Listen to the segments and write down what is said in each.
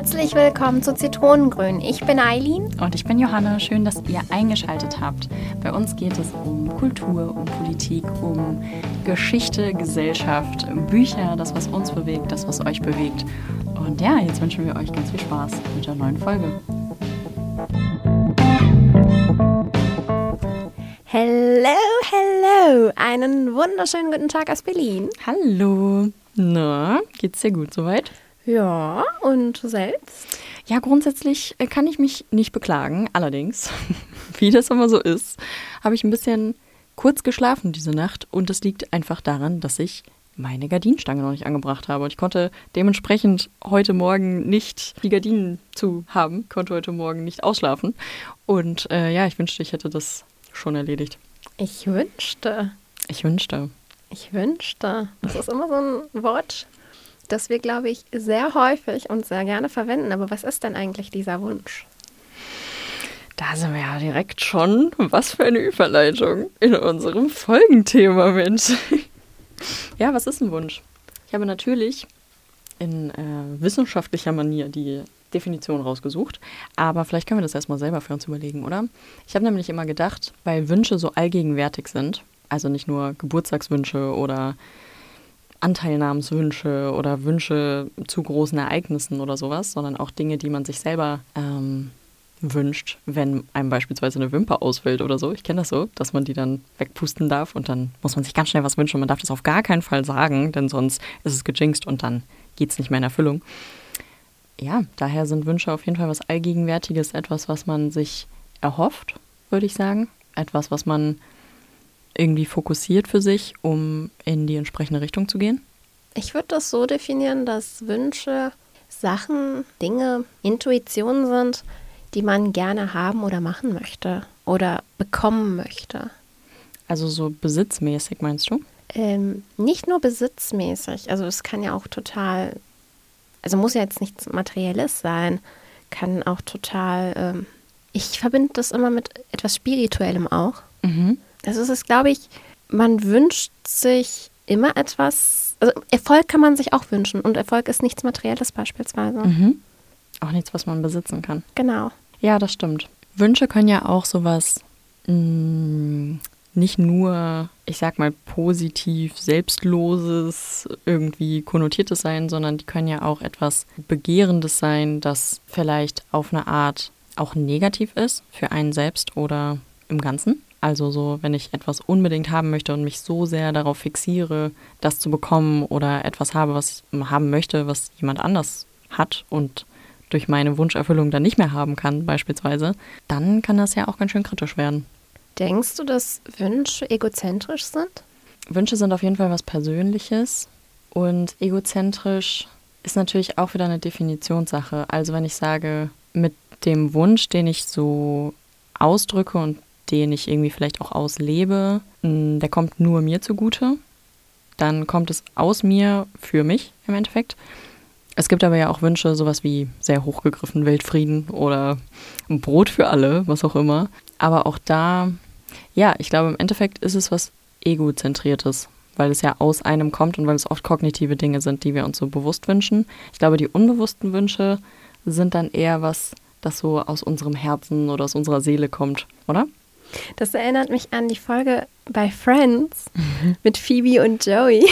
Herzlich willkommen zu Zitronengrün. Ich bin Eileen. Und ich bin Johanna. Schön, dass ihr eingeschaltet habt. Bei uns geht es um Kultur, um Politik, um Geschichte, Gesellschaft, Bücher, das, was uns bewegt, das, was euch bewegt. Und ja, jetzt wünschen wir euch ganz viel Spaß mit der neuen Folge. Hello, hello. Einen wunderschönen guten Tag aus Berlin. Hallo. Na, geht's dir gut soweit? Ja, und selbst? Ja, grundsätzlich äh, kann ich mich nicht beklagen. Allerdings, wie das immer so ist, habe ich ein bisschen kurz geschlafen diese Nacht und das liegt einfach daran, dass ich meine Gardinenstange noch nicht angebracht habe. Und ich konnte dementsprechend heute Morgen nicht die Gardinen zu haben, konnte heute Morgen nicht ausschlafen. Und äh, ja, ich wünschte, ich hätte das schon erledigt. Ich wünschte. Ich wünschte. Ich wünschte. Das ist immer so ein Wort, das wir, glaube ich, sehr häufig und sehr gerne verwenden. Aber was ist denn eigentlich dieser Wunsch? Da sind wir ja direkt schon. Was für eine Überleitung in unserem Folgenthema, Mensch. ja, was ist ein Wunsch? Ich habe natürlich in äh, wissenschaftlicher Manier die Definition rausgesucht, aber vielleicht können wir das erstmal selber für uns überlegen, oder? Ich habe nämlich immer gedacht, weil Wünsche so allgegenwärtig sind, also nicht nur Geburtstagswünsche oder Anteilnahmswünsche oder Wünsche zu großen Ereignissen oder sowas, sondern auch Dinge, die man sich selber ähm, wünscht, wenn einem beispielsweise eine Wimper ausfällt oder so. Ich kenne das so, dass man die dann wegpusten darf und dann muss man sich ganz schnell was wünschen man darf das auf gar keinen Fall sagen, denn sonst ist es gejinxt und dann geht es nicht mehr in Erfüllung. Ja, daher sind Wünsche auf jeden Fall was Allgegenwärtiges, etwas, was man sich erhofft, würde ich sagen. Etwas, was man irgendwie fokussiert für sich, um in die entsprechende Richtung zu gehen? Ich würde das so definieren, dass Wünsche Sachen, Dinge, Intuitionen sind, die man gerne haben oder machen möchte oder bekommen möchte. Also so besitzmäßig meinst du? Ähm, nicht nur besitzmäßig, also es kann ja auch total, also muss ja jetzt nichts Materielles sein, kann auch total, ähm, ich verbinde das immer mit etwas Spirituellem auch. Mhm. Also es ist, glaube ich, man wünscht sich immer etwas, also Erfolg kann man sich auch wünschen und Erfolg ist nichts Materielles beispielsweise. Mhm. Auch nichts, was man besitzen kann. Genau. Ja, das stimmt. Wünsche können ja auch sowas mh, mm, nicht nur, ich sag mal, positiv, selbstloses, irgendwie konnotiertes sein, sondern die können ja auch etwas Begehrendes sein, das vielleicht auf eine Art auch negativ ist für einen selbst oder im Ganzen. Also so, wenn ich etwas unbedingt haben möchte und mich so sehr darauf fixiere, das zu bekommen oder etwas habe, was ich haben möchte, was jemand anders hat und durch meine Wunscherfüllung dann nicht mehr haben kann, beispielsweise, dann kann das ja auch ganz schön kritisch werden. Denkst du, dass Wünsche egozentrisch sind? Wünsche sind auf jeden Fall was Persönliches und egozentrisch ist natürlich auch wieder eine Definitionssache. Also wenn ich sage, mit dem Wunsch, den ich so ausdrücke und den ich irgendwie vielleicht auch auslebe, mm, der kommt nur mir zugute. Dann kommt es aus mir für mich im Endeffekt. Es gibt aber ja auch Wünsche, sowas wie sehr hochgegriffen Weltfrieden oder Brot für alle, was auch immer. Aber auch da, ja, ich glaube, im Endeffekt ist es was Egozentriertes, weil es ja aus einem kommt und weil es oft kognitive Dinge sind, die wir uns so bewusst wünschen. Ich glaube, die unbewussten Wünsche sind dann eher was, das so aus unserem Herzen oder aus unserer Seele kommt, oder? Das erinnert mich an die Folge bei Friends mhm. mit Phoebe und Joey.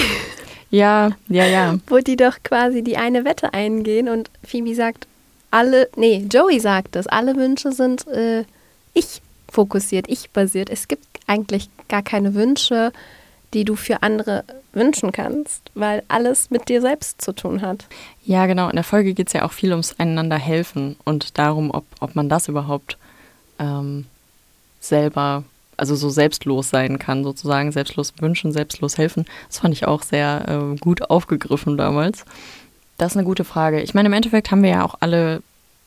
Ja, ja, ja. Wo die doch quasi die eine Wette eingehen und Phoebe sagt, alle, nee, Joey sagt das, alle Wünsche sind äh, ich fokussiert, ich basiert. Es gibt eigentlich gar keine Wünsche, die du für andere wünschen kannst, weil alles mit dir selbst zu tun hat. Ja, genau. In der Folge geht es ja auch viel ums einander helfen und darum, ob, ob man das überhaupt ähm, selber, also so selbstlos sein kann, sozusagen, selbstlos wünschen, selbstlos helfen. Das fand ich auch sehr äh, gut aufgegriffen damals. Das ist eine gute Frage. Ich meine, im Endeffekt haben wir ja auch alle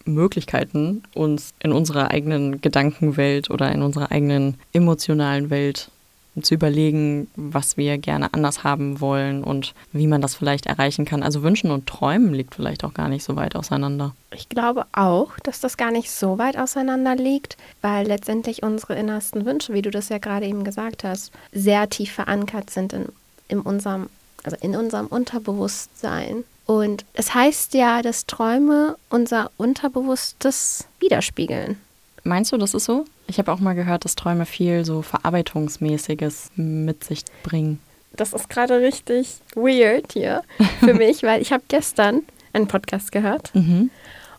Möglichkeiten, uns in unserer eigenen Gedankenwelt oder in unserer eigenen emotionalen Welt zu überlegen, was wir gerne anders haben wollen und wie man das vielleicht erreichen kann. Also Wünschen und Träumen liegt vielleicht auch gar nicht so weit auseinander. Ich glaube auch, dass das gar nicht so weit auseinander liegt, weil letztendlich unsere innersten Wünsche, wie du das ja gerade eben gesagt hast, sehr tief verankert sind in, in unserem, also in unserem Unterbewusstsein. Und es heißt ja, dass Träume unser Unterbewusstes widerspiegeln. Meinst du, das ist so? Ich habe auch mal gehört, dass Träume viel so Verarbeitungsmäßiges mit sich bringen. Das ist gerade richtig weird hier für mich, weil ich habe gestern einen Podcast gehört Mhm.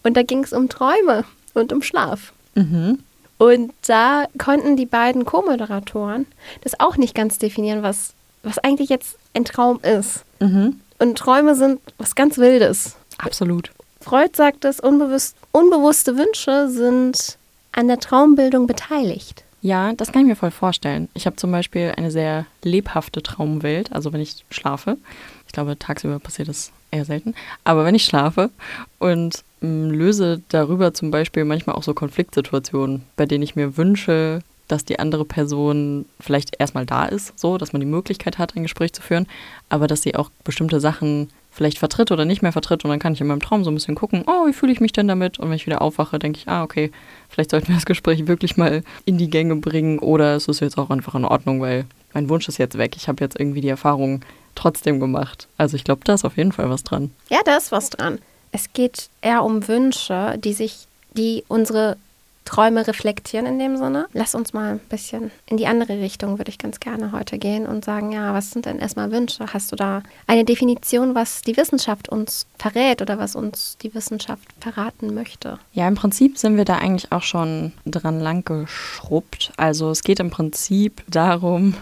und da ging es um Träume und um Schlaf. Mhm. Und da konnten die beiden Co-Moderatoren das auch nicht ganz definieren, was, was eigentlich jetzt ein Traum ist. Mhm. Und Träume sind was ganz Wildes. Absolut. Freud sagt, dass unbewusst, unbewusste Wünsche sind an der Traumbildung beteiligt. Ja, das kann ich mir voll vorstellen. Ich habe zum Beispiel eine sehr lebhafte Traumwelt, also wenn ich schlafe. Ich glaube, tagsüber passiert das eher selten. Aber wenn ich schlafe und mh, löse darüber zum Beispiel manchmal auch so Konfliktsituationen, bei denen ich mir wünsche, dass die andere Person vielleicht erstmal da ist, so, dass man die Möglichkeit hat, ein Gespräch zu führen, aber dass sie auch bestimmte Sachen vielleicht vertritt oder nicht mehr vertritt und dann kann ich in meinem Traum so ein bisschen gucken, oh, wie fühle ich mich denn damit? Und wenn ich wieder aufwache, denke ich, ah, okay, vielleicht sollten wir das Gespräch wirklich mal in die Gänge bringen oder es ist jetzt auch einfach in Ordnung, weil mein Wunsch ist jetzt weg. Ich habe jetzt irgendwie die Erfahrung trotzdem gemacht. Also ich glaube, da ist auf jeden Fall was dran. Ja, da ist was dran. Es geht eher um Wünsche, die sich, die unsere Träume reflektieren in dem Sinne. Lass uns mal ein bisschen in die andere Richtung, würde ich ganz gerne heute gehen und sagen, ja, was sind denn erstmal Wünsche? Hast du da eine Definition, was die Wissenschaft uns verrät oder was uns die Wissenschaft verraten möchte? Ja, im Prinzip sind wir da eigentlich auch schon dran lang geschrubbt. Also es geht im Prinzip darum,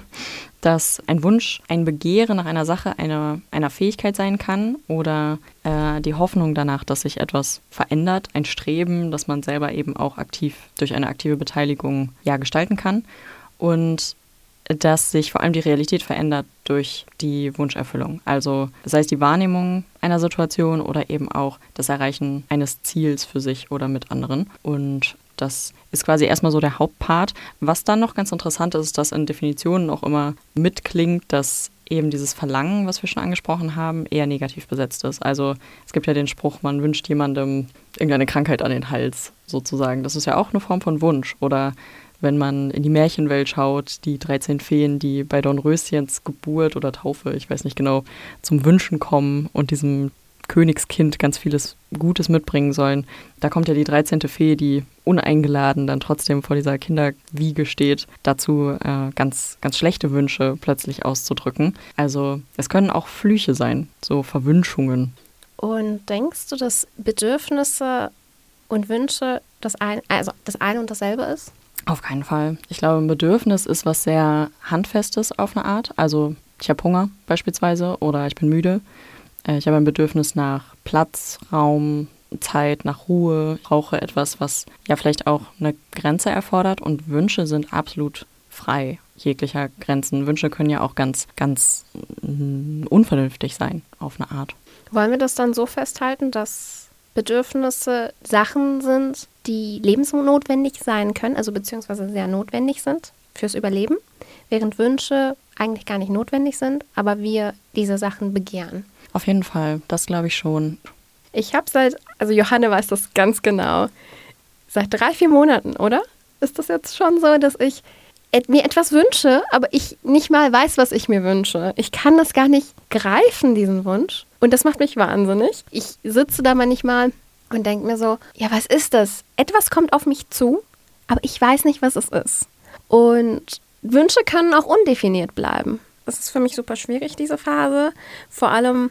dass ein Wunsch, ein Begehren nach einer Sache, einer, einer Fähigkeit sein kann oder äh, die Hoffnung danach, dass sich etwas verändert, ein Streben, das man selber eben auch aktiv durch eine aktive Beteiligung ja gestalten kann und dass sich vor allem die Realität verändert durch die Wunscherfüllung. Also sei es die Wahrnehmung einer Situation oder eben auch das Erreichen eines Ziels für sich oder mit anderen. Und das ist quasi erstmal so der Hauptpart. Was dann noch ganz interessant ist, ist, dass in Definitionen auch immer mitklingt, dass eben dieses Verlangen, was wir schon angesprochen haben, eher negativ besetzt ist. Also es gibt ja den Spruch, man wünscht jemandem irgendeine Krankheit an den Hals, sozusagen. Das ist ja auch eine Form von Wunsch. Oder wenn man in die Märchenwelt schaut, die 13 Feen, die bei Dornröschens Geburt oder Taufe, ich weiß nicht genau, zum Wünschen kommen und diesem Königskind ganz vieles Gutes mitbringen sollen. Da kommt ja die 13. Fee, die uneingeladen dann trotzdem vor dieser Kinderwiege steht, dazu äh, ganz, ganz schlechte Wünsche plötzlich auszudrücken. Also es können auch Flüche sein, so Verwünschungen. Und denkst du, dass Bedürfnisse und Wünsche das ein, also das eine und dasselbe ist? Auf keinen Fall. Ich glaube, ein Bedürfnis ist was sehr Handfestes auf eine Art. Also ich habe Hunger beispielsweise oder ich bin müde. Äh, Ich habe ein Bedürfnis nach Platz, Raum, Zeit, nach Ruhe. Ich brauche etwas, was ja vielleicht auch eine Grenze erfordert. Und Wünsche sind absolut frei jeglicher Grenzen. Wünsche können ja auch ganz, ganz mm, unvernünftig sein auf eine Art. Wollen wir das dann so festhalten, dass Bedürfnisse Sachen sind, die lebensnotwendig sein können, also beziehungsweise sehr notwendig sind fürs Überleben, während Wünsche eigentlich gar nicht notwendig sind, aber wir diese Sachen begehren. Auf jeden Fall, das glaube ich schon. Ich habe seit, also Johanne weiß das ganz genau, seit drei, vier Monaten, oder? Ist das jetzt schon so, dass ich mir etwas wünsche, aber ich nicht mal weiß, was ich mir wünsche. Ich kann das gar nicht greifen, diesen Wunsch. Und das macht mich wahnsinnig. Ich sitze da manchmal und denke mir so, ja, was ist das? Etwas kommt auf mich zu, aber ich weiß nicht, was es ist. Und Wünsche können auch undefiniert bleiben. Das ist für mich super schwierig, diese Phase. Vor allem,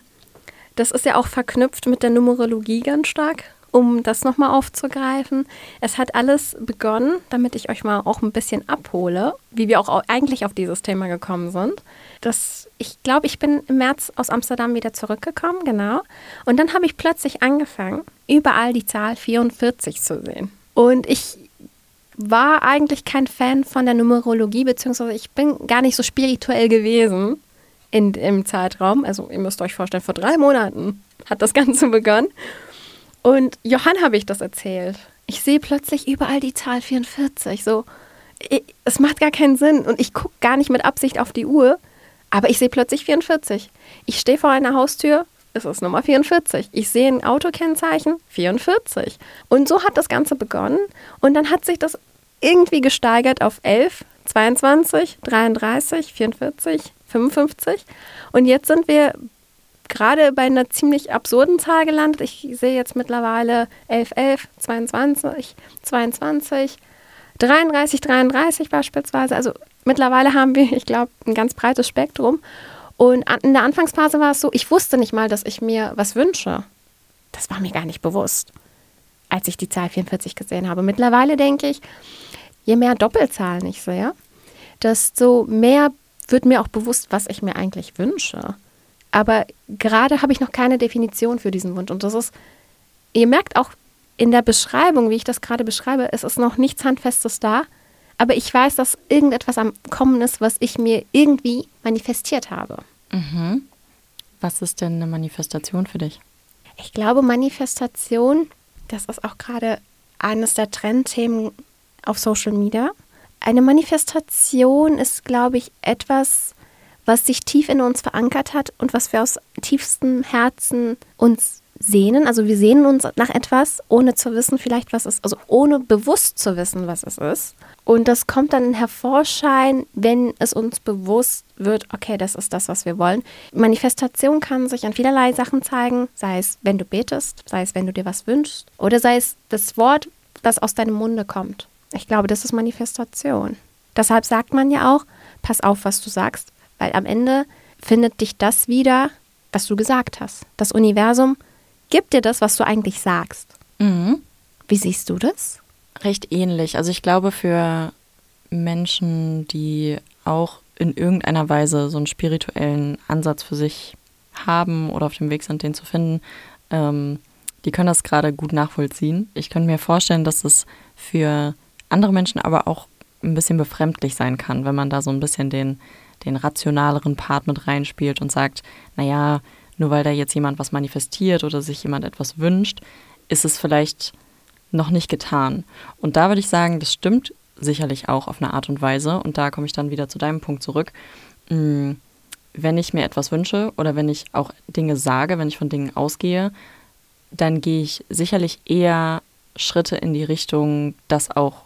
das ist ja auch verknüpft mit der Numerologie ganz stark, um das nochmal aufzugreifen. Es hat alles begonnen, damit ich euch mal auch ein bisschen abhole, wie wir auch au- eigentlich auf dieses Thema gekommen sind. Das, ich glaube, ich bin im März aus Amsterdam wieder zurückgekommen, genau. Und dann habe ich plötzlich angefangen, überall die Zahl 44 zu sehen. Und ich war eigentlich kein Fan von der Numerologie, beziehungsweise ich bin gar nicht so spirituell gewesen in, im Zeitraum. Also ihr müsst euch vorstellen, vor drei Monaten hat das Ganze begonnen. Und Johann habe ich das erzählt. Ich sehe plötzlich überall die Zahl 44. So, ich, es macht gar keinen Sinn. Und ich gucke gar nicht mit Absicht auf die Uhr, aber ich sehe plötzlich 44. Ich stehe vor einer Haustür, es ist Nummer 44. Ich sehe ein Autokennzeichen, 44. Und so hat das Ganze begonnen. Und dann hat sich das irgendwie gesteigert auf 11, 22, 33, 44, 55. Und jetzt sind wir gerade bei einer ziemlich absurden Zahl gelandet. Ich sehe jetzt mittlerweile 11, 11, 22, 22, 33, 33 beispielsweise. Also mittlerweile haben wir, ich glaube, ein ganz breites Spektrum. Und in der Anfangsphase war es so, ich wusste nicht mal, dass ich mir was wünsche. Das war mir gar nicht bewusst, als ich die Zahl 44 gesehen habe. Mittlerweile denke ich, je mehr Doppelzahlen ich sehe, desto mehr wird mir auch bewusst, was ich mir eigentlich wünsche. Aber gerade habe ich noch keine Definition für diesen Wunsch. Und das ist, ihr merkt auch in der Beschreibung, wie ich das gerade beschreibe, es ist noch nichts Handfestes da. Aber ich weiß, dass irgendetwas am Kommen ist, was ich mir irgendwie manifestiert habe. Mhm. Was ist denn eine Manifestation für dich? Ich glaube, Manifestation, das ist auch gerade eines der Trendthemen auf Social Media. Eine Manifestation ist, glaube ich, etwas, was sich tief in uns verankert hat und was wir aus tiefstem Herzen uns sehnen. Also wir sehnen uns nach etwas, ohne zu wissen vielleicht, was es ist, also ohne bewusst zu wissen, was es ist. Und das kommt dann in Hervorschein, wenn es uns bewusst wird, okay, das ist das, was wir wollen. Manifestation kann sich an vielerlei Sachen zeigen, sei es, wenn du betest, sei es, wenn du dir was wünschst, oder sei es das Wort, das aus deinem Munde kommt. Ich glaube, das ist Manifestation. Deshalb sagt man ja auch, pass auf, was du sagst, weil am Ende findet dich das wieder, was du gesagt hast. Das Universum gibt dir das, was du eigentlich sagst. Mhm. Wie siehst du das? Recht ähnlich. Also ich glaube, für Menschen, die auch in irgendeiner Weise so einen spirituellen Ansatz für sich haben oder auf dem Weg sind, den zu finden, ähm, die können das gerade gut nachvollziehen. Ich könnte mir vorstellen, dass es für andere Menschen aber auch ein bisschen befremdlich sein kann, wenn man da so ein bisschen den, den rationaleren Part mit reinspielt und sagt, naja, nur weil da jetzt jemand was manifestiert oder sich jemand etwas wünscht, ist es vielleicht noch nicht getan. Und da würde ich sagen, das stimmt sicherlich auch auf eine Art und Weise. Und da komme ich dann wieder zu deinem Punkt zurück. Mm, wenn ich mir etwas wünsche oder wenn ich auch Dinge sage, wenn ich von Dingen ausgehe, dann gehe ich sicherlich eher Schritte in die Richtung, das auch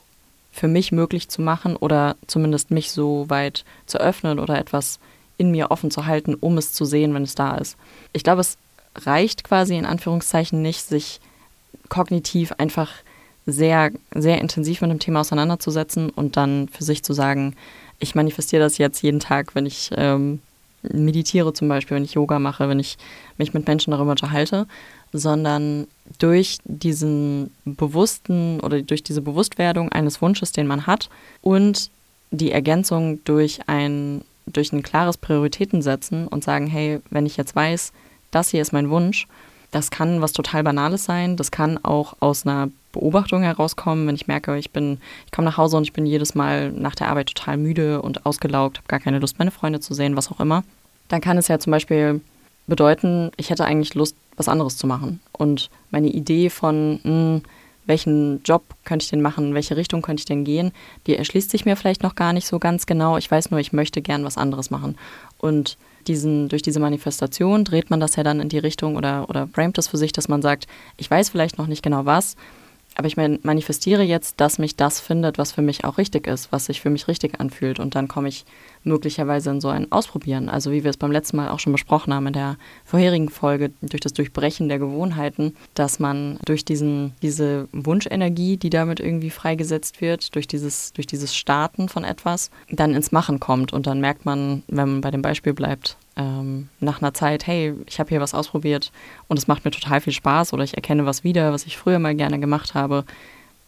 für mich möglich zu machen oder zumindest mich so weit zu öffnen oder etwas in mir offen zu halten, um es zu sehen, wenn es da ist. Ich glaube, es reicht quasi in Anführungszeichen nicht, sich kognitiv einfach sehr, sehr intensiv mit dem Thema auseinanderzusetzen und dann für sich zu sagen, ich manifestiere das jetzt jeden Tag, wenn ich ähm, meditiere zum Beispiel, wenn ich Yoga mache, wenn ich mich mit Menschen darüber unterhalte, sondern durch diesen bewussten oder durch diese Bewusstwerdung eines Wunsches, den man hat und die Ergänzung durch ein, durch ein klares Prioritätensetzen und sagen, hey, wenn ich jetzt weiß, das hier ist mein Wunsch, das kann was total Banales sein, das kann auch aus einer Beobachtung herauskommen, wenn ich merke, ich bin, ich komme nach Hause und ich bin jedes Mal nach der Arbeit total müde und ausgelaugt, habe gar keine Lust, meine Freunde zu sehen, was auch immer. Dann kann es ja zum Beispiel bedeuten, ich hätte eigentlich Lust, was anderes zu machen. Und meine Idee von, mh, hm, welchen Job könnte ich denn machen, welche Richtung könnte ich denn gehen, die erschließt sich mir vielleicht noch gar nicht so ganz genau. Ich weiß nur, ich möchte gern was anderes machen. Und diesen, durch diese Manifestation dreht man das ja dann in die Richtung oder, oder framet das für sich, dass man sagt, ich weiß vielleicht noch nicht genau was, aber ich manifestiere jetzt, dass mich das findet, was für mich auch richtig ist, was sich für mich richtig anfühlt. Und dann komme ich möglicherweise in so ein Ausprobieren. Also wie wir es beim letzten Mal auch schon besprochen haben in der vorherigen Folge, durch das Durchbrechen der Gewohnheiten, dass man durch diesen, diese Wunschenergie, die damit irgendwie freigesetzt wird, durch dieses, durch dieses Starten von etwas, dann ins Machen kommt. Und dann merkt man, wenn man bei dem Beispiel bleibt, ähm, nach einer Zeit, hey, ich habe hier was ausprobiert und es macht mir total viel Spaß oder ich erkenne was wieder, was ich früher mal gerne gemacht habe.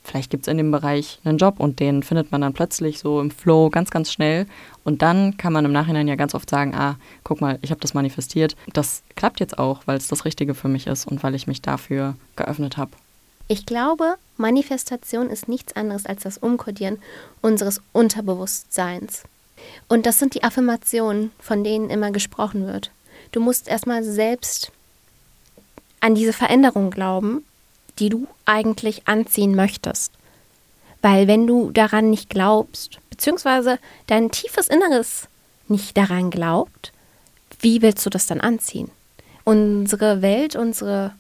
Vielleicht gibt es in dem Bereich einen Job und den findet man dann plötzlich so im Flow ganz, ganz schnell. Und dann kann man im Nachhinein ja ganz oft sagen, ah, guck mal, ich habe das manifestiert. Das klappt jetzt auch, weil es das Richtige für mich ist und weil ich mich dafür geöffnet habe. Ich glaube, Manifestation ist nichts anderes als das Umkodieren unseres Unterbewusstseins. Und das sind die Affirmationen, von denen immer gesprochen wird. Du musst erstmal selbst an diese Veränderung glauben, die du eigentlich anziehen möchtest. Weil wenn du daran nicht glaubst, beziehungsweise dein tiefes Inneres nicht daran glaubt, wie willst du das dann anziehen? Unsere Welt, unsere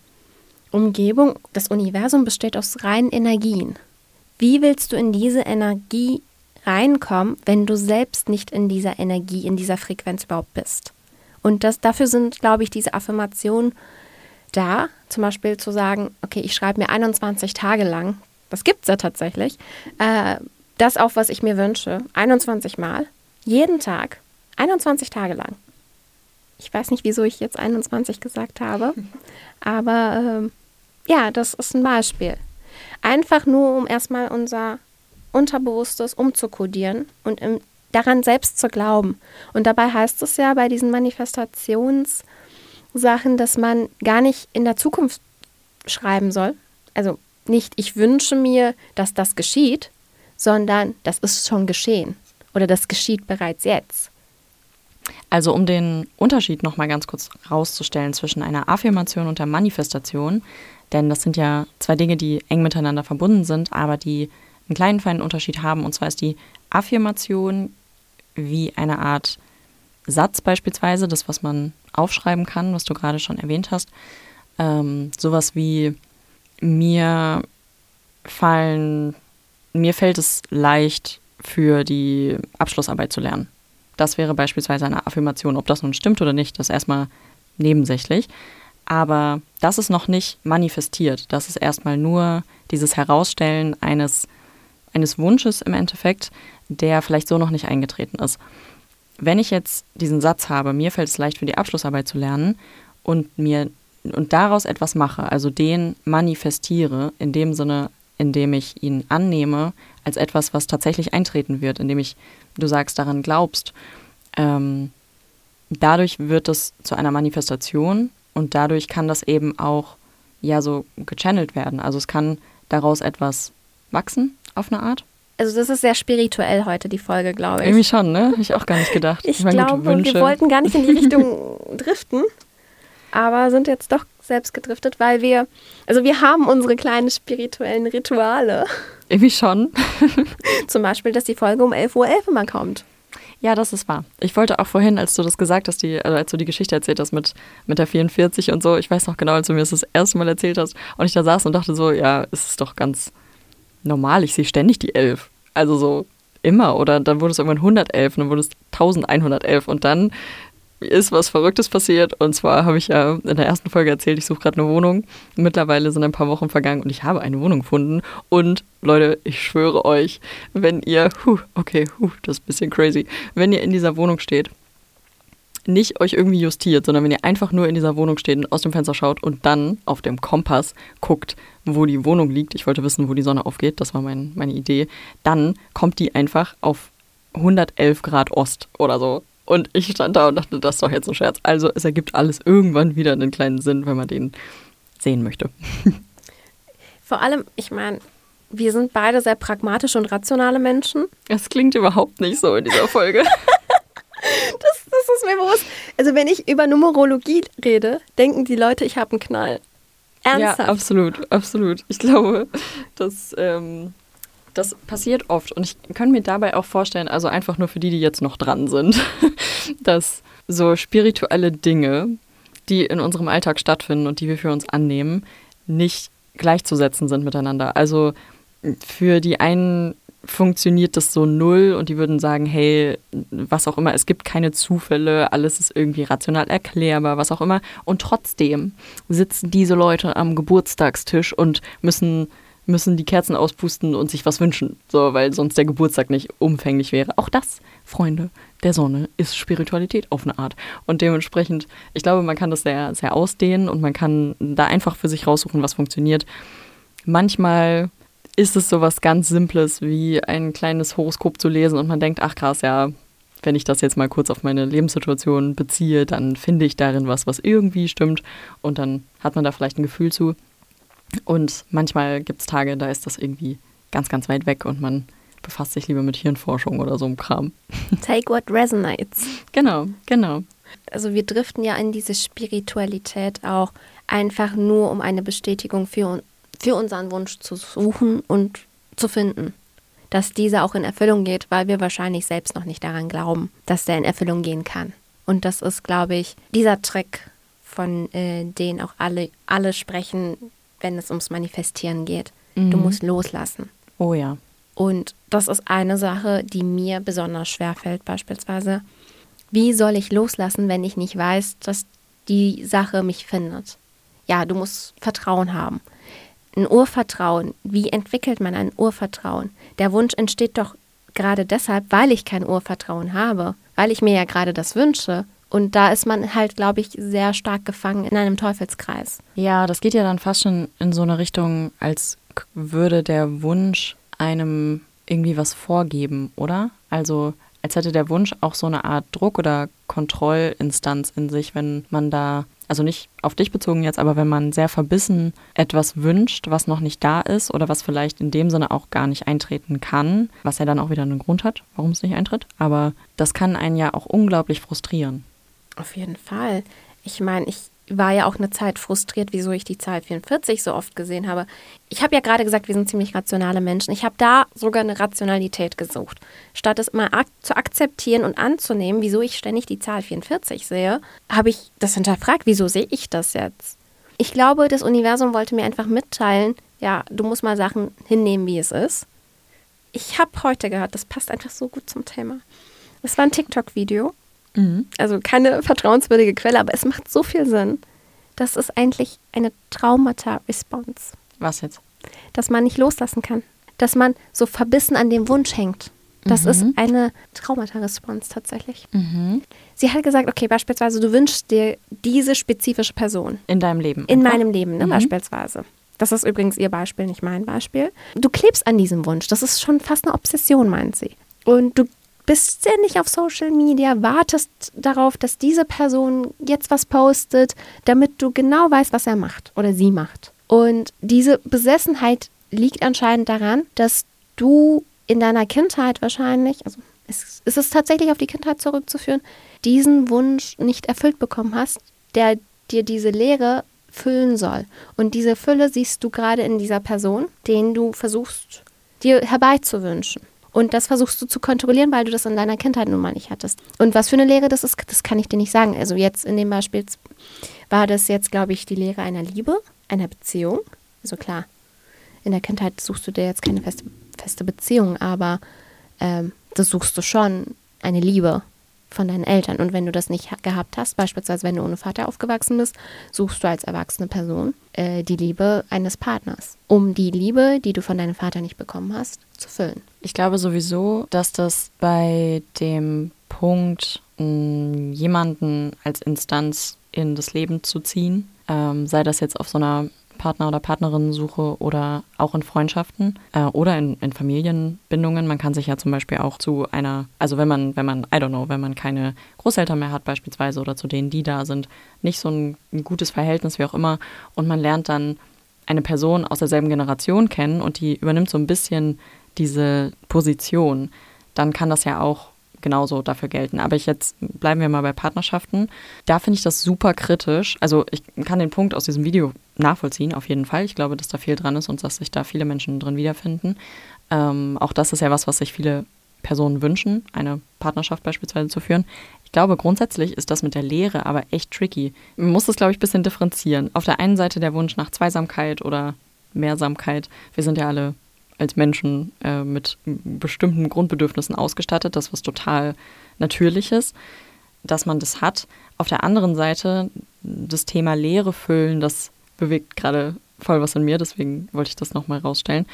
Umgebung, das Universum besteht aus reinen Energien. Wie willst du in diese Energie reinkommen, wenn du selbst nicht in dieser Energie, in dieser Frequenz überhaupt bist. Und das, dafür sind, glaube ich, diese Affirmationen da. Zum Beispiel zu sagen, okay, ich schreibe mir 21 Tage lang, das gibt es ja tatsächlich, äh, das auf, was ich mir wünsche. 21 Mal. Jeden Tag. 21 Tage lang. Ich weiß nicht, wieso ich jetzt 21 gesagt habe. Aber ähm, ja, das ist ein Beispiel. Einfach nur, um erstmal unser Unterbewusstes umzukodieren und im, daran selbst zu glauben. Und dabei heißt es ja bei diesen Manifestationssachen, dass man gar nicht in der Zukunft schreiben soll. Also nicht, ich wünsche mir, dass das geschieht, sondern das ist schon geschehen oder das geschieht bereits jetzt. Also um den Unterschied nochmal ganz kurz rauszustellen zwischen einer Affirmation und der Manifestation, denn das sind ja zwei Dinge, die eng miteinander verbunden sind, aber die einen kleinen feinen Unterschied haben. Und zwar ist die Affirmation wie eine Art Satz beispielsweise, das, was man aufschreiben kann, was du gerade schon erwähnt hast. Ähm, sowas wie mir fallen, mir fällt es leicht, für die Abschlussarbeit zu lernen. Das wäre beispielsweise eine Affirmation. Ob das nun stimmt oder nicht, das ist erstmal nebensächlich. Aber das ist noch nicht manifestiert. Das ist erstmal nur dieses Herausstellen eines, eines Wunsches im Endeffekt, der vielleicht so noch nicht eingetreten ist. Wenn ich jetzt diesen Satz habe, mir fällt es leicht für die Abschlussarbeit zu lernen und mir und daraus etwas mache, also den manifestiere, in dem Sinne, indem ich ihn annehme als etwas, was tatsächlich eintreten wird, indem ich, du sagst, daran glaubst, ähm, dadurch wird es zu einer Manifestation und dadurch kann das eben auch ja so gechannelt werden. Also es kann daraus etwas wachsen auf eine Art. Also das ist sehr spirituell heute, die Folge, glaube ich. Irgendwie schon, ne? Habe ich auch gar nicht gedacht. Ich, ich meine, glaube, wir wollten gar nicht in die Richtung driften, aber sind jetzt doch selbst gedriftet, weil wir, also wir haben unsere kleinen spirituellen Rituale. Irgendwie schon. Zum Beispiel, dass die Folge um 11.11 Uhr .11 immer kommt. Ja, das ist wahr. Ich wollte auch vorhin, als du das gesagt hast, die, also als du die Geschichte erzählt hast mit, mit der 44 und so, ich weiß noch genau, als du mir das das erste Mal erzählt hast und ich da saß und dachte so, ja, es ist doch ganz normal, ich sehe ständig die 11. Also so immer. Oder dann wurde es irgendwann 111 und dann wurde es 1111 und dann ist was Verrücktes passiert. Und zwar habe ich ja in der ersten Folge erzählt, ich suche gerade eine Wohnung. Mittlerweile sind ein paar Wochen vergangen und ich habe eine Wohnung gefunden. Und Leute, ich schwöre euch, wenn ihr, huh, okay, huh, das ist ein bisschen crazy, wenn ihr in dieser Wohnung steht, nicht euch irgendwie justiert, sondern wenn ihr einfach nur in dieser Wohnung steht und aus dem Fenster schaut und dann auf dem Kompass guckt, wo die Wohnung liegt, ich wollte wissen, wo die Sonne aufgeht, das war mein, meine Idee, dann kommt die einfach auf 111 Grad Ost oder so. Und ich stand da und dachte, das ist doch jetzt ein Scherz. Also es ergibt alles irgendwann wieder einen kleinen Sinn, wenn man den sehen möchte. Vor allem, ich meine, wir sind beide sehr pragmatische und rationale Menschen. Das klingt überhaupt nicht so in dieser Folge. mir bewusst. Also wenn ich über Numerologie rede, denken die Leute, ich habe einen Knall. Ernsthaft? Ja, absolut, absolut. Ich glaube, dass ähm, das passiert oft und ich kann mir dabei auch vorstellen, also einfach nur für die, die jetzt noch dran sind, dass so spirituelle Dinge, die in unserem Alltag stattfinden und die wir für uns annehmen, nicht gleichzusetzen sind miteinander. Also für die einen funktioniert das so null und die würden sagen, hey, was auch immer, es gibt keine Zufälle, alles ist irgendwie rational erklärbar, was auch immer. Und trotzdem sitzen diese Leute am Geburtstagstisch und müssen müssen die Kerzen auspusten und sich was wünschen, so, weil sonst der Geburtstag nicht umfänglich wäre. Auch das, Freunde der Sonne, ist Spiritualität auf eine Art. Und dementsprechend, ich glaube, man kann das sehr, sehr ausdehnen und man kann da einfach für sich raussuchen, was funktioniert. Manchmal ist es so was ganz Simples wie ein kleines Horoskop zu lesen und man denkt, ach krass, ja, wenn ich das jetzt mal kurz auf meine Lebenssituation beziehe, dann finde ich darin was, was irgendwie stimmt und dann hat man da vielleicht ein Gefühl zu. Und manchmal gibt es Tage, da ist das irgendwie ganz, ganz weit weg und man befasst sich lieber mit Hirnforschung oder so einem Kram. Take what resonates. Genau, genau. Also wir driften ja in diese Spiritualität auch einfach nur, um eine Bestätigung für, für unseren Wunsch zu suchen und zu finden. Dass dieser auch in Erfüllung geht, weil wir wahrscheinlich selbst noch nicht daran glauben, dass der in Erfüllung gehen kann. Und das ist, glaube ich, dieser Trick, von äh, den auch alle, alle sprechen, wenn es ums Manifestieren geht. Mhm. Du musst loslassen. Oh ja. Und das ist eine Sache, die mir besonders schwer fällt, beispielsweise. Wie soll ich loslassen, wenn ich nicht weiß, dass die Sache mich findet? Ja, du musst Vertrauen haben. Ein Urvertrauen. Wie entwickelt man ein Urvertrauen? Der Wunsch entsteht doch gerade deshalb, weil ich kein Urvertrauen habe, weil ich mir ja gerade das wünsche. Und da ist man halt, glaube ich, sehr stark gefangen in einem Teufelskreis. Ja, das geht ja dann fast schon in so eine Richtung, als würde der Wunsch einem irgendwie was vorgeben, oder? Also als hätte der Wunsch auch so eine Art Druck oder Kontrollinstanz in sich, wenn man da also nicht auf dich bezogen jetzt, aber wenn man sehr verbissen etwas wünscht, was noch nicht da ist oder was vielleicht in dem Sinne auch gar nicht eintreten kann, was ja dann auch wieder einen Grund hat, warum es nicht eintritt, aber das kann einen ja auch unglaublich frustrieren. Auf jeden Fall. Ich meine, ich war ja auch eine Zeit frustriert, wieso ich die Zahl 44 so oft gesehen habe. Ich habe ja gerade gesagt, wir sind ziemlich rationale Menschen. Ich habe da sogar eine Rationalität gesucht. Statt es mal ak zu akzeptieren und anzunehmen, wieso ich ständig die Zahl 44 sehe, habe ich das hinterfragt, wieso sehe ich das jetzt? Ich glaube, das Universum wollte mir einfach mitteilen, ja, du musst mal Sachen hinnehmen, wie es ist. Ich habe heute gehört, das passt einfach so gut zum Thema. Es war ein TikTok-Video Mhm. Also keine vertrauenswürdige Quelle, aber es macht so viel Sinn. Das ist eigentlich eine Traumata-Response. Was jetzt? Dass man nicht loslassen kann. Dass man so verbissen an dem Wunsch hängt. Das mhm. ist eine Traumata-Response tatsächlich. Mhm. Sie hat gesagt, okay, beispielsweise, du wünschst dir diese spezifische Person. In deinem Leben. In meinem Leben, ne, mhm. beispielsweise. Das ist übrigens ihr Beispiel, nicht mein Beispiel. Du klebst an diesem Wunsch. Das ist schon fast eine Obsession, meint sie. Und du bist ständig auf Social Media, wartest darauf, dass diese Person jetzt was postet, damit du genau weißt, was er macht oder sie macht. Und diese Besessenheit liegt anscheinend daran, dass du in deiner Kindheit wahrscheinlich, also es, es tatsächlich auf die Kindheit zurückzuführen, diesen Wunsch nicht erfüllt bekommen hast, der dir diese Leere füllen soll. Und diese Fülle siehst du gerade in dieser Person, den du versuchst, dir herbeizuwünschen. Und das versuchst du zu kontrollieren, weil du das in deiner Kindheit nun mal nicht hattest. Und was für eine Lehre das ist, das kann ich dir nicht sagen. Also jetzt in dem Beispiel war das jetzt, glaube ich, die Lehre einer Liebe, einer Beziehung. Also klar, in der Kindheit suchst du dir jetzt keine feste, feste Beziehung, aber ähm, das suchst du schon eine Liebe von deinen Eltern. Und wenn du das nicht gehabt hast, beispielsweise wenn du ohne Vater aufgewachsen bist, suchst du als erwachsene Person äh, die Liebe eines Partners, um die Liebe, die du von deinem Vater nicht bekommen hast, zu füllen. Ich glaube sowieso, dass das bei dem Punkt, jemanden als Instanz in das Leben zu ziehen, ähm, sei das jetzt auf so einer Partner- oder Partnerinnensuche oder auch in Freundschaften äh, oder in, in, Familienbindungen. Man kann sich ja zum Beispiel auch zu einer, also wenn man, wenn man, I don't know, wenn man keine Großeltern mehr hat beispielsweise oder zu denen, die da sind, nicht so ein, ein gutes Verhältnis, wie auch immer, und man lernt dann eine Person aus derselben Generation kennen und die übernimmt so ein bisschen diese Position, dann kann das ja auch genauso dafür gelten. Aber ich jetzt bleiben wir mal bei Partnerschaften. Da finde ich das super kritisch. Also ich kann den Punkt aus diesem Video nachvollziehen, auf jeden Fall. Ich glaube, dass da viel dran ist und dass sich da viele Menschen drin wiederfinden. Ähm, auch das ist ja was, was sich viele Personen wünschen, eine Partnerschaft beispielsweise zu führen. Ich glaube, grundsätzlich ist das mit der Lehre aber echt tricky. Man muss das, glaube ich, ein bisschen differenzieren. Auf der einen Seite der Wunsch nach Zweisamkeit oder Mehrsamkeit. Wir sind ja alle als Menschen äh, mit bestimmten Grundbedürfnissen ausgestattet. Das ist was total Natürliches, dass man das hat. Auf der anderen Seite das Thema Leere füllen, das bewegt gerade voll was in mir, deswegen wollte ich das nochmal rausstellen.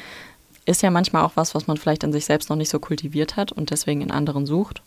Ist ja manchmal auch was, was man vielleicht an sich selbst noch nicht so kultiviert hat und deswegen in anderen sucht,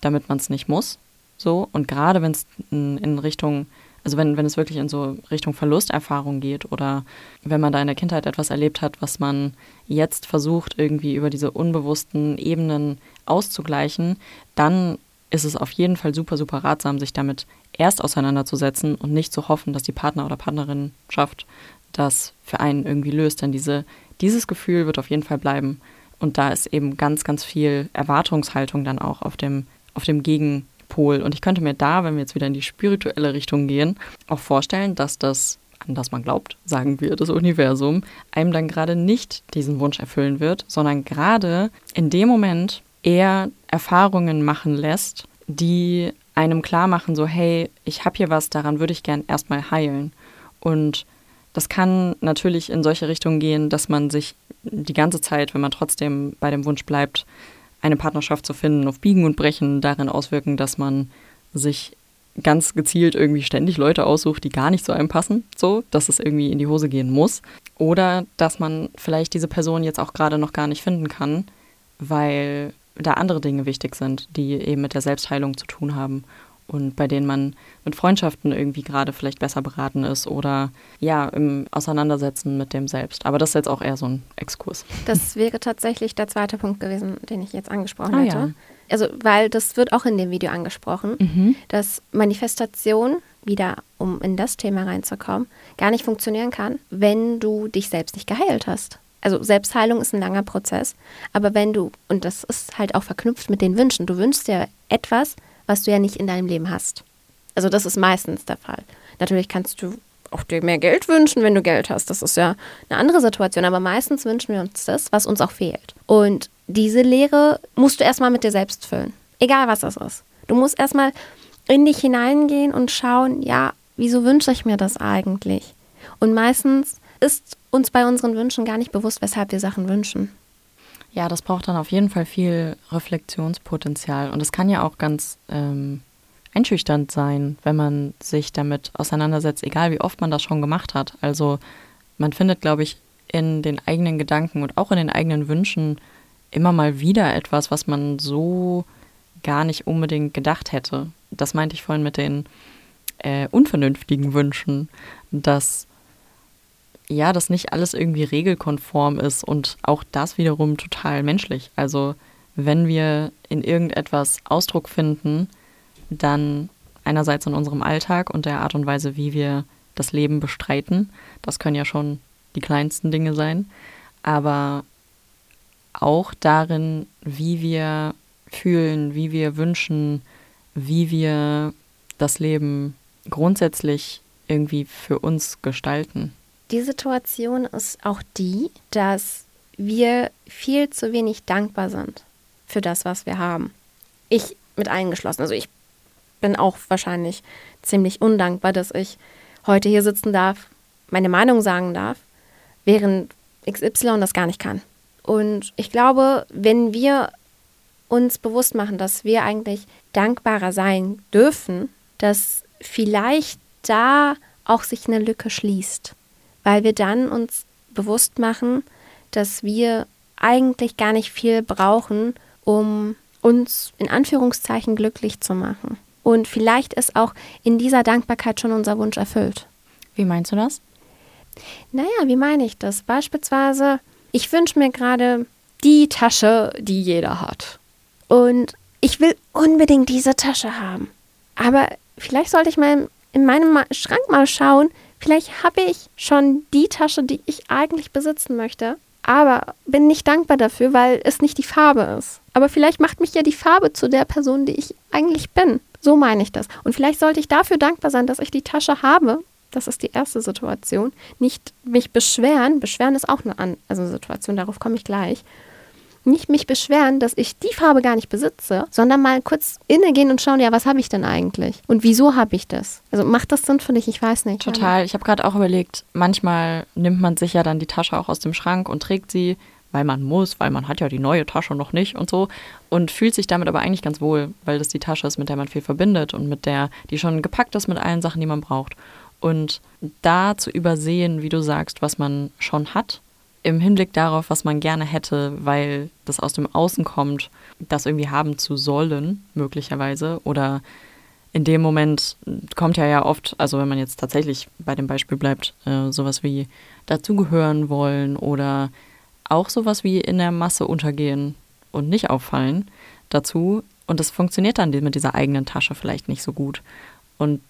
damit man es nicht muss. So, und gerade wenn es in, in Richtung also wenn, wenn es wirklich in so Richtung Verlusterfahrung geht oder wenn man da in der Kindheit etwas erlebt hat, was man jetzt versucht, irgendwie über diese unbewussten Ebenen auszugleichen, dann ist es auf jeden Fall super, super ratsam, sich damit erst auseinanderzusetzen und nicht zu hoffen, dass die Partner oder Partnerin schafft, das für einen irgendwie löst. Denn diese, dieses Gefühl wird auf jeden Fall bleiben. Und da ist eben ganz, ganz viel Erwartungshaltung dann auch auf dem, auf dem Gegen, Pol. Und ich könnte mir da, wenn wir jetzt wieder in die spirituelle Richtung gehen, auch vorstellen, dass das, an das man glaubt, sagen wir, das Universum, einem dann gerade nicht diesen Wunsch erfüllen wird, sondern gerade in dem Moment eher Erfahrungen machen lässt, die einem klar machen, so hey, ich habe hier was, daran würde ich gern erstmal heilen. Und das kann natürlich in solche Richtungen gehen, dass man sich die ganze Zeit, wenn man trotzdem bei dem Wunsch bleibt, eine Partnerschaft zu finden, auf Biegen und Brechen darin auswirken, dass man sich ganz gezielt irgendwie ständig Leute aussucht, die gar nicht zu einem passen, so, dass es irgendwie in die Hose gehen muss. Oder dass man vielleicht diese Person jetzt auch gerade noch gar nicht finden kann, weil da andere Dinge wichtig sind, die eben mit der Selbstheilung zu tun haben und bei denen man mit Freundschaften irgendwie gerade vielleicht besser beraten ist oder ja, im Auseinandersetzen mit dem Selbst. Aber das ist jetzt auch eher so ein Exkurs. Das wäre tatsächlich der zweite Punkt gewesen, den ich jetzt angesprochen ah, hätte. Ja. Also, weil das wird auch in dem Video angesprochen, mhm. dass Manifestation, wieder um in das Thema reinzukommen, gar nicht funktionieren kann, wenn du dich selbst nicht geheilt hast. Also Selbstheilung ist ein langer Prozess, aber wenn du, und das ist halt auch verknüpft mit den Wünschen, du wünschst dir etwas, was du ja nicht in deinem Leben hast. Also das ist meistens der Fall. Natürlich kannst du auch dir mehr Geld wünschen, wenn du Geld hast. Das ist ja eine andere Situation. Aber meistens wünschen wir uns das, was uns auch fehlt. Und diese Lehre musst du erstmal mit dir selbst füllen. Egal was das ist. Du musst erstmal in dich hineingehen und schauen, ja, wieso wünsche ich mir das eigentlich? Und meistens ist uns bei unseren Wünschen gar nicht bewusst, weshalb wir Sachen wünschen. Ja, das braucht dann auf jeden Fall viel Reflexionspotenzial. Und es kann ja auch ganz ähm, einschüchternd sein, wenn man sich damit auseinandersetzt, egal wie oft man das schon gemacht hat. Also man findet, glaube ich, in den eigenen Gedanken und auch in den eigenen Wünschen immer mal wieder etwas, was man so gar nicht unbedingt gedacht hätte. Das meinte ich vorhin mit den äh, unvernünftigen Wünschen, dass ja, dass nicht alles irgendwie regelkonform ist und auch das wiederum total menschlich. Also wenn wir in irgendetwas Ausdruck finden, dann einerseits in unserem Alltag und der Art und Weise, wie wir das Leben bestreiten. Das können ja schon die kleinsten Dinge sein, aber auch darin, wie wir fühlen, wie wir wünschen, wie wir das Leben grundsätzlich irgendwie für uns gestalten. Die Situation ist auch die, dass wir viel zu wenig dankbar sind für das, was wir haben. Ich mit eingeschlossen. Also ich bin auch wahrscheinlich ziemlich undankbar, dass ich heute hier sitzen darf, meine Meinung sagen darf, während XY das gar nicht kann. Und ich glaube, wenn wir uns bewusst machen, dass wir eigentlich dankbarer sein dürfen, dass vielleicht da auch sich eine Lücke schließt weil wir dann uns bewusst machen, dass wir eigentlich gar nicht viel brauchen, um uns in Anführungszeichen glücklich zu machen. Und vielleicht ist auch in dieser Dankbarkeit schon unser Wunsch erfüllt. Wie meinst du das? Naja, wie meine ich das? Beispielsweise, ich wünsche mir gerade die Tasche, die jeder hat. Und ich will unbedingt diese Tasche haben. Aber vielleicht sollte ich mal in meinem Schrank mal schauen, Vielleicht habe ich schon die Tasche, die ich eigentlich besitzen möchte, aber bin nicht dankbar dafür, weil es nicht die Farbe ist. Aber vielleicht macht mich ja die Farbe zu der Person, die ich eigentlich bin. So meine ich das. Und vielleicht sollte ich dafür dankbar sein, dass ich die Tasche habe. Das ist die erste Situation. Nicht mich beschweren. Beschweren ist auch eine also Situation, darauf komme ich gleich nicht mich beschweren, dass ich die Farbe gar nicht besitze, sondern mal kurz innegehen und schauen, ja, was habe ich denn eigentlich? Und wieso habe ich das? Also macht das Sinn für dich? Ich weiß nicht. Total. Ich habe gerade auch überlegt, manchmal nimmt man sich ja dann die Tasche auch aus dem Schrank und trägt sie, weil man muss, weil man hat ja die neue Tasche noch nicht und so und fühlt sich damit aber eigentlich ganz wohl, weil das die Tasche ist, mit der man viel verbindet und mit der, die schon gepackt ist mit allen Sachen, die man braucht. Und da zu übersehen, wie du sagst, was man schon hat im Hinblick darauf, was man gerne hätte, weil das aus dem Außen kommt, das irgendwie haben zu sollen, möglicherweise. Oder in dem Moment kommt ja ja oft, also wenn man jetzt tatsächlich bei dem Beispiel bleibt, äh, sowas wie dazugehören wollen oder auch sowas wie in der Masse untergehen und nicht auffallen dazu. Und das funktioniert dann mit dieser eigenen Tasche vielleicht nicht so gut. Und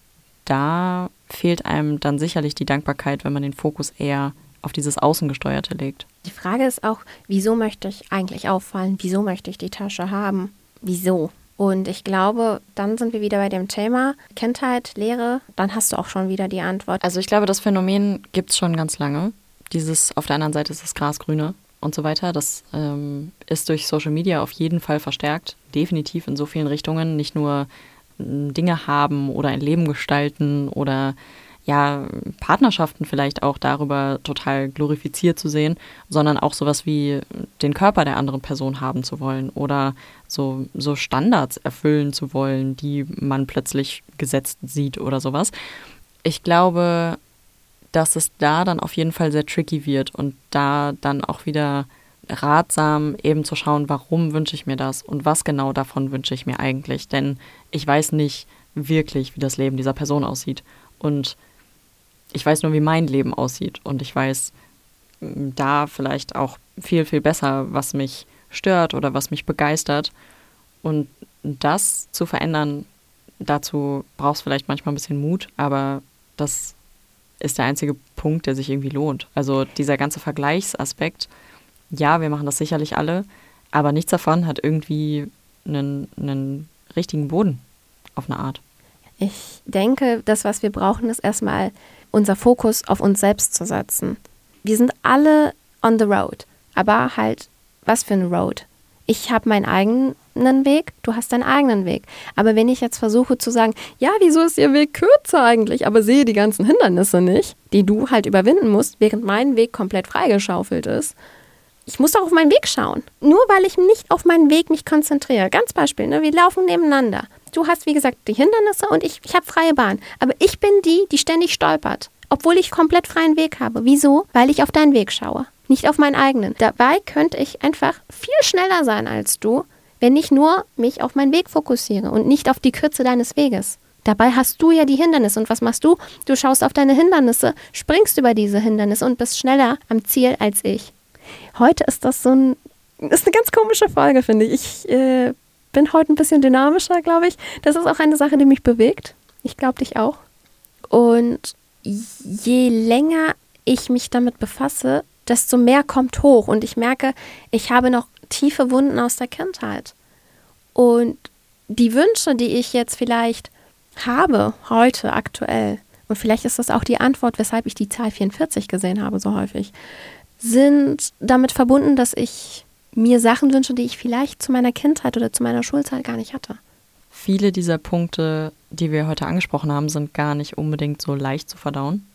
da fehlt einem dann sicherlich die Dankbarkeit, wenn man den Fokus eher auf dieses Außengesteuerte legt. Die Frage ist auch, wieso möchte ich eigentlich auffallen? Wieso möchte ich die Tasche haben? Wieso? Und ich glaube, dann sind wir wieder bei dem Thema Kindheit, Lehre. Dann hast du auch schon wieder die Antwort. Also ich glaube, das Phänomen gibt es schon ganz lange. Dieses, auf der anderen Seite ist das Grasgrüne und so weiter. Das ähm, ist durch Social Media auf jeden Fall verstärkt. Definitiv in so vielen Richtungen. Nicht nur Dinge haben oder ein Leben gestalten oder ja, Partnerschaften vielleicht auch darüber total glorifiziert zu sehen, sondern auch sowas wie den Körper der anderen Person haben zu wollen oder so, so Standards erfüllen zu wollen, die man plötzlich gesetzt sieht oder sowas. Ich glaube, dass es da dann auf jeden Fall sehr tricky wird und da dann auch wieder ratsam eben zu schauen, warum wünsche ich mir das und was genau davon wünsche ich mir eigentlich. Denn ich weiß nicht wirklich, wie das Leben dieser Person aussieht. Und ich weiß nur, wie mein Leben aussieht und ich weiß da vielleicht auch viel, viel besser, was mich stört oder was mich begeistert. Und das zu verändern, dazu brauchst vielleicht manchmal ein bisschen Mut, aber das ist der einzige Punkt, der sich irgendwie lohnt. Also dieser ganze Vergleichsaspekt, ja, wir machen das sicherlich alle, aber nichts davon hat irgendwie einen, einen richtigen Boden auf eine Art. Ich denke, das, was wir brauchen, ist erstmal unser Fokus auf uns selbst zu setzen. Wir sind alle on the road, aber halt, was für ein Road? Ich habe meinen eigenen Weg, du hast deinen eigenen Weg. Aber wenn ich jetzt versuche zu sagen, ja, wieso ist ihr Weg kürzer eigentlich, aber sehe die ganzen Hindernisse nicht, die du halt überwinden musst, während mein Weg komplett freigeschaufelt ist, ich muss doch auf meinen Weg schauen. Nur weil ich nicht auf meinen Weg mich konzentriere. Ganz Beispiel, ne? wir laufen nebeneinander. Du hast, wie gesagt, die Hindernisse und ich, ich habe freie Bahn. Aber ich bin die, die ständig stolpert. Obwohl ich komplett freien Weg habe. Wieso? Weil ich auf deinen Weg schaue. Nicht auf meinen eigenen. Dabei könnte ich einfach viel schneller sein als du, wenn ich nur mich auf meinen Weg fokussiere und nicht auf die Kürze deines Weges. Dabei hast du ja die Hindernisse. Und was machst du? Du schaust auf deine Hindernisse, springst über diese Hindernisse und bist schneller am Ziel als ich. Heute ist das so ein, ist eine ganz komische Folge, finde ich. Ich äh, bin heute ein bisschen dynamischer, glaube ich. Das ist auch eine Sache, die mich bewegt. Ich glaube dich auch. Und je länger ich mich damit befasse, desto mehr kommt hoch. Und ich merke, ich habe noch tiefe Wunden aus der Kindheit. Und die Wünsche, die ich jetzt vielleicht habe, heute, aktuell, und vielleicht ist das auch die Antwort, weshalb ich die Zahl 44 gesehen habe so häufig, sind damit verbunden, dass ich mir Sachen wünsche, die ich vielleicht zu meiner Kindheit oder zu meiner Schulzeit gar nicht hatte. Viele dieser Punkte, die wir heute angesprochen haben, sind gar nicht unbedingt so leicht zu verdauen.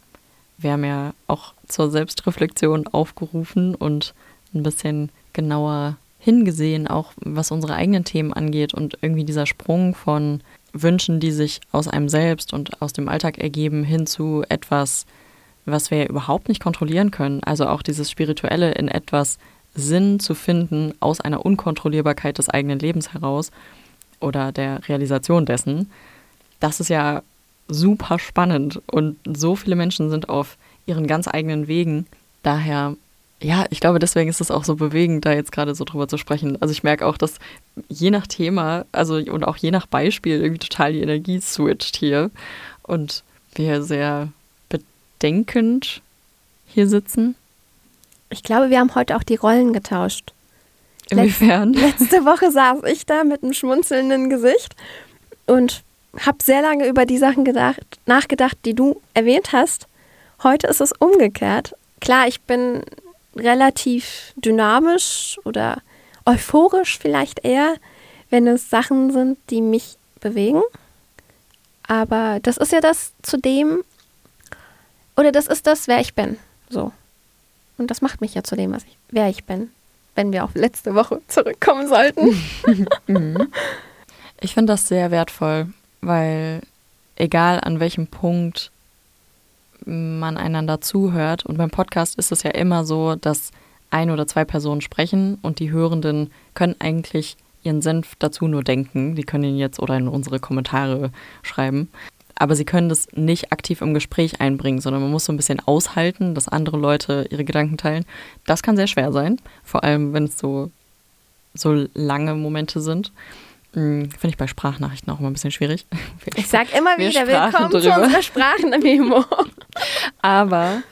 Wir haben ja auch zur Selbstreflexion aufgerufen und ein bisschen genauer hingesehen, auch was unsere eigenen Themen angeht und irgendwie dieser Sprung von Wünschen, die sich aus einem selbst und aus dem Alltag ergeben, hin zu etwas, was wir überhaupt nicht kontrollieren können. Also auch dieses Spirituelle in etwas Sinn zu finden aus einer Unkontrollierbarkeit des eigenen Lebens heraus oder der Realisation dessen. Das ist ja super spannend und so viele Menschen sind auf ihren ganz eigenen Wegen. Daher, ja, ich glaube, deswegen ist es auch so bewegend, da jetzt gerade so drüber zu sprechen. Also ich merke auch, dass je nach Thema, also und auch je nach Beispiel irgendwie total die Energie switcht hier und wir sehr denkend hier sitzen? Ich glaube, wir haben heute auch die Rollen getauscht. Inwiefern? Letzte Woche saß ich da mit einem schmunzelnden Gesicht und habe sehr lange über die Sachen gedacht, nachgedacht, die du erwähnt hast. Heute ist es umgekehrt. Klar, ich bin relativ dynamisch oder euphorisch vielleicht eher, wenn es Sachen sind, die mich bewegen. Aber das ist ja das, zu dem oder das ist das, wer ich bin. So. Und das macht mich ja zu dem, was ich, wer ich bin. Wenn wir auf letzte Woche zurückkommen sollten. Mhm. ich finde das sehr wertvoll, weil egal an welchem Punkt man einander zuhört, und beim Podcast ist es ja immer so, dass ein oder zwei Personen sprechen und die Hörenden können eigentlich ihren Senf dazu nur denken. Die können ihn jetzt oder in unsere Kommentare schreiben aber sie können das nicht aktiv im Gespräch einbringen, sondern man muss so ein bisschen aushalten, dass andere Leute ihre Gedanken teilen. Das kann sehr schwer sein, vor allem wenn es so, so lange Momente sind. Hm, finde ich bei Sprachnachrichten auch immer ein bisschen schwierig. Wir, ich sage immer wieder, willkommen drüber. zu unserer Sprachnachrichten. Aber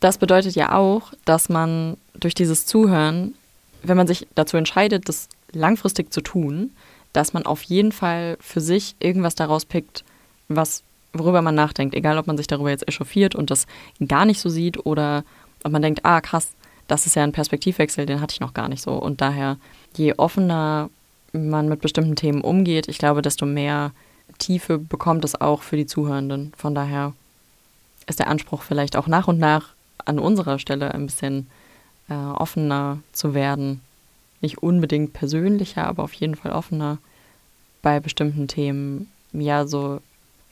das bedeutet ja auch, dass man durch dieses Zuhören, wenn man sich dazu entscheidet, das langfristig zu tun, dass man auf jeden Fall für sich irgendwas daraus pickt, was, worüber man nachdenkt, egal ob man sich darüber jetzt echauffiert und das gar nicht so sieht oder ob man denkt, ah krass, das ist ja ein Perspektivwechsel, den hatte ich noch gar nicht so. Und daher, je offener man mit bestimmten Themen umgeht, ich glaube, desto mehr Tiefe bekommt es auch für die Zuhörenden. Von daher, ist der Anspruch vielleicht auch nach und nach an unserer Stelle ein bisschen äh, offener zu werden. Nicht unbedingt persönlicher, aber auf jeden Fall offener bei bestimmten Themen ja so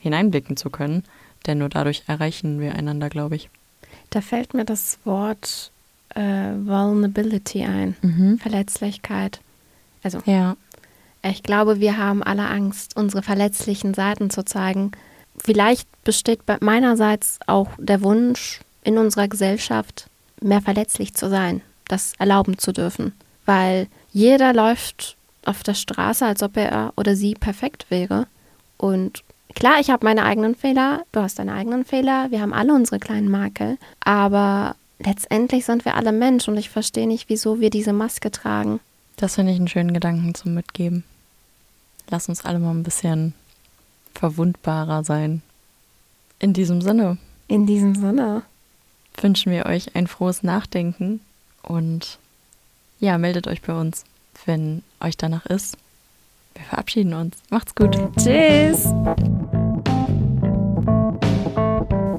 hineinblicken zu können. Denn nur dadurch erreichen wir einander, glaube ich. Da fällt mir das Wort äh, Vulnerability ein, Mhm. Verletzlichkeit. Also Ja, ich glaube, wir haben alle Angst, unsere verletzlichen Seiten zu zeigen. Vielleicht besteht bei meinerseits auch der Wunsch in unserer Gesellschaft, mehr verletzlich zu sein, das erlauben zu dürfen. Weil jeder läuft auf der Straße, als ob er oder sie perfekt wäre. Und klar, ich habe meine eigenen Fehler, du hast deine eigenen Fehler, wir haben alle unsere kleinen Makel, aber letztendlich sind wir alle Mensch und ich verstehe nicht, wieso wir diese Maske tragen. das finde ich einen schönen Gedanken zum Mitgeben. Lass uns alle mal ein bisschen verwundbarer sein. In diesem Sinne In diesem Sinne. wünschen wir euch ein frohes Nachdenken und ja, meldet euch bei uns, wenn euch danach ist wir verabschieden uns. Macht's gut. Tschüss.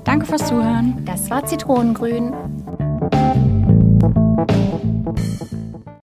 Danke fürs Zuhören. Das war Zitronengrün.